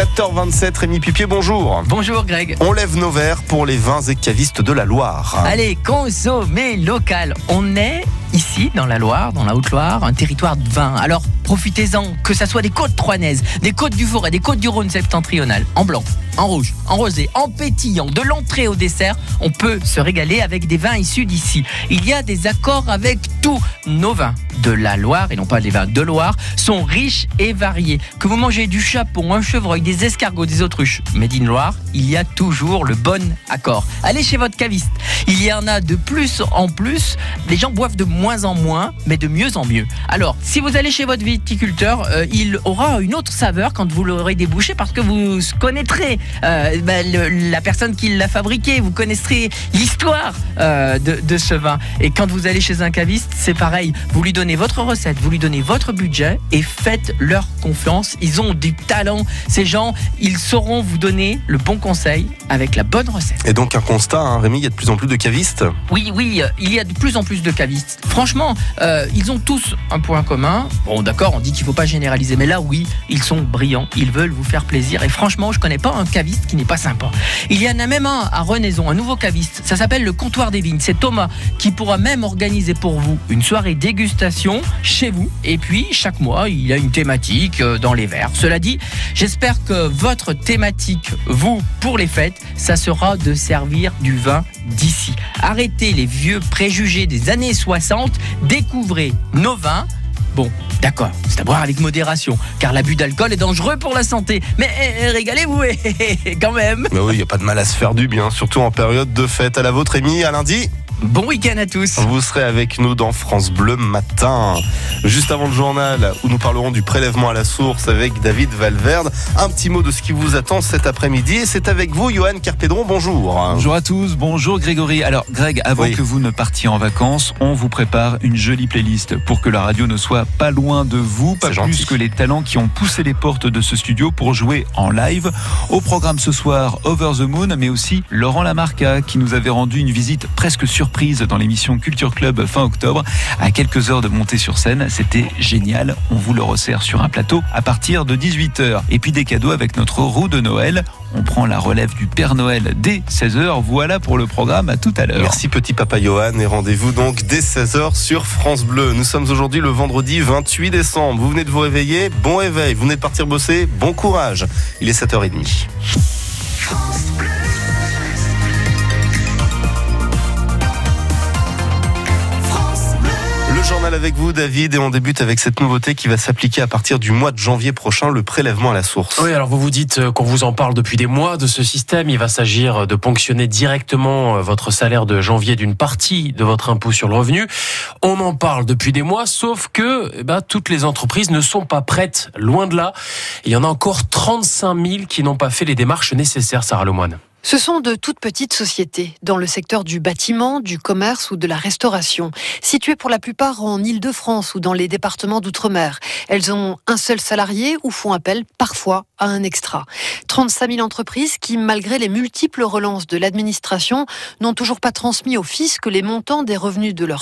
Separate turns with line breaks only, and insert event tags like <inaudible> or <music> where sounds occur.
7h27, Rémi Pipier, bonjour.
Bonjour Greg.
On lève nos verres pour les vins et cavistes de la Loire.
Allez, consommer local. On est ici, dans la Loire, dans la Haute-Loire, un territoire de vin. Alors profitez-en, que ça soit des côtes troinaises, des côtes du Forêt, des côtes du Rhône septentrional, en blanc, en rouge, en rosé, en pétillant, de l'entrée au dessert, on peut se régaler avec des vins issus d'ici. Il y a des accords avec tous nos vins de la Loire, et non pas les vins de Loire, sont riches et variés. Que vous mangez du chapon, un chevreuil, des escargots, des autruches, Made in Loire, il y a toujours le bon accord. Allez chez votre caviste. Il y en a de plus en plus. Les gens boivent de moins en moins, mais de mieux en mieux. Alors, si vous allez chez votre viticulteur, euh, il aura une autre saveur quand vous l'aurez débouché parce que vous connaîtrez euh, bah, le- la personne qui l'a fabriqué, vous connaîtrez l'histoire euh, de, de ce vin. Et quand vous allez chez un caviste, c'est pareil. Vous lui donnez votre recette, vous lui donnez votre budget et faites leur confiance. Ils ont du talent. Ces gens, ils sauront vous donner le bon conseil avec la bonne recette.
Et donc un constat, hein, Rémi, il y a de plus en plus de cavistes.
Oui, oui, euh, il y a de plus en plus de cavistes. Franchement, ils ont tous un point commun. Bon, d'accord, on dit qu'il faut pas généraliser, mais là, oui, ils sont brillants. Ils veulent vous faire plaisir. Et franchement, je connais pas un caviste qui n'est pas sympa. Il y en a même un à Renaison, un nouveau caviste. Ça s'appelle le Comptoir des Vignes. C'est Thomas qui pourra même organiser pour vous une soirée dégustation chez vous. Et puis, chaque mois, il a une thématique euh, dans les verres. Cela dit, j'espère que votre thématique, vous, pour les fêtes, ça sera de servir du vin d'ici. Arrêtez les vieux préjugés des années 60, découvrez nos vins. Bon, d'accord, c'est à boire avec modération, car l'abus d'alcool est dangereux pour la santé. Mais eh, eh, régalez-vous, <laughs> eh, quand même.
Mais oui, il n'y a pas de mal à se faire du bien, surtout en période de fête. À la vôtre, Rémi, à lundi.
Bon week-end à tous.
Vous serez avec nous dans France Bleu matin. Juste avant le journal, où nous parlerons du prélèvement à la source avec David Valverde. Un petit mot de ce qui vous attend cet après-midi. Et c'est avec vous, Johan Carpédron. Bonjour.
Bonjour à tous, bonjour Grégory. Alors Greg, avant
Oui.
que vous ne partiez en vacances, on vous prépare une jolie playlist pour que la radio ne soit pas loin de vous, pas plus
gentil.
que les talents qui ont poussé les portes de ce studio pour jouer en live. Au programme ce soir, Over the Moon, mais aussi Laurent Lamarca qui nous avait rendu une visite presque surprise dans l'émission Culture Club fin octobre. À quelques heures de montée sur scène, c'était génial. On vous le resserre sur un plateau à partir de 18h. Et puis des cadeaux avec notre roue de Noël. On prend la relève du Père Noël dès 16h. Voilà pour le programme. À tout à l'heure.
Merci petit papa Johan et rendez-vous donc dès 16h sur France Bleu. Nous sommes aujourd'hui le vendredi 28 décembre. Vous venez de vous réveiller, bon réveil. Vous venez de partir bosser, bon courage. Il est 7h30. Avec vous David et on débute avec cette nouveauté qui va s'appliquer à partir du mois de janvier prochain, le prélèvement à la source.
Oui, alors vous vous dites euh, qu'on vous en parle depuis des mois de ce système. Il va s'agir de ponctionner directement euh, votre salaire de janvier d'une partie de votre impôt sur le revenu. On en parle depuis des mois, sauf que eh ben, toutes les entreprises ne sont pas prêtes, loin de là. Il y en a encore 35 000 qui n'ont pas fait les démarches nécessaires, Sarah Lemoine.
Ce sont de toutes petites sociétés, dans le secteur du bâtiment, du commerce ou de la restauration, situées pour la plupart en Île-de-France ou dans les départements d'outre-mer. Elles ont un seul salarié ou font appel parfois à un extra. 35 000 entreprises qui, malgré les multiples relances de l'administration, n'ont toujours pas transmis au fisc les montants des revenus de leurs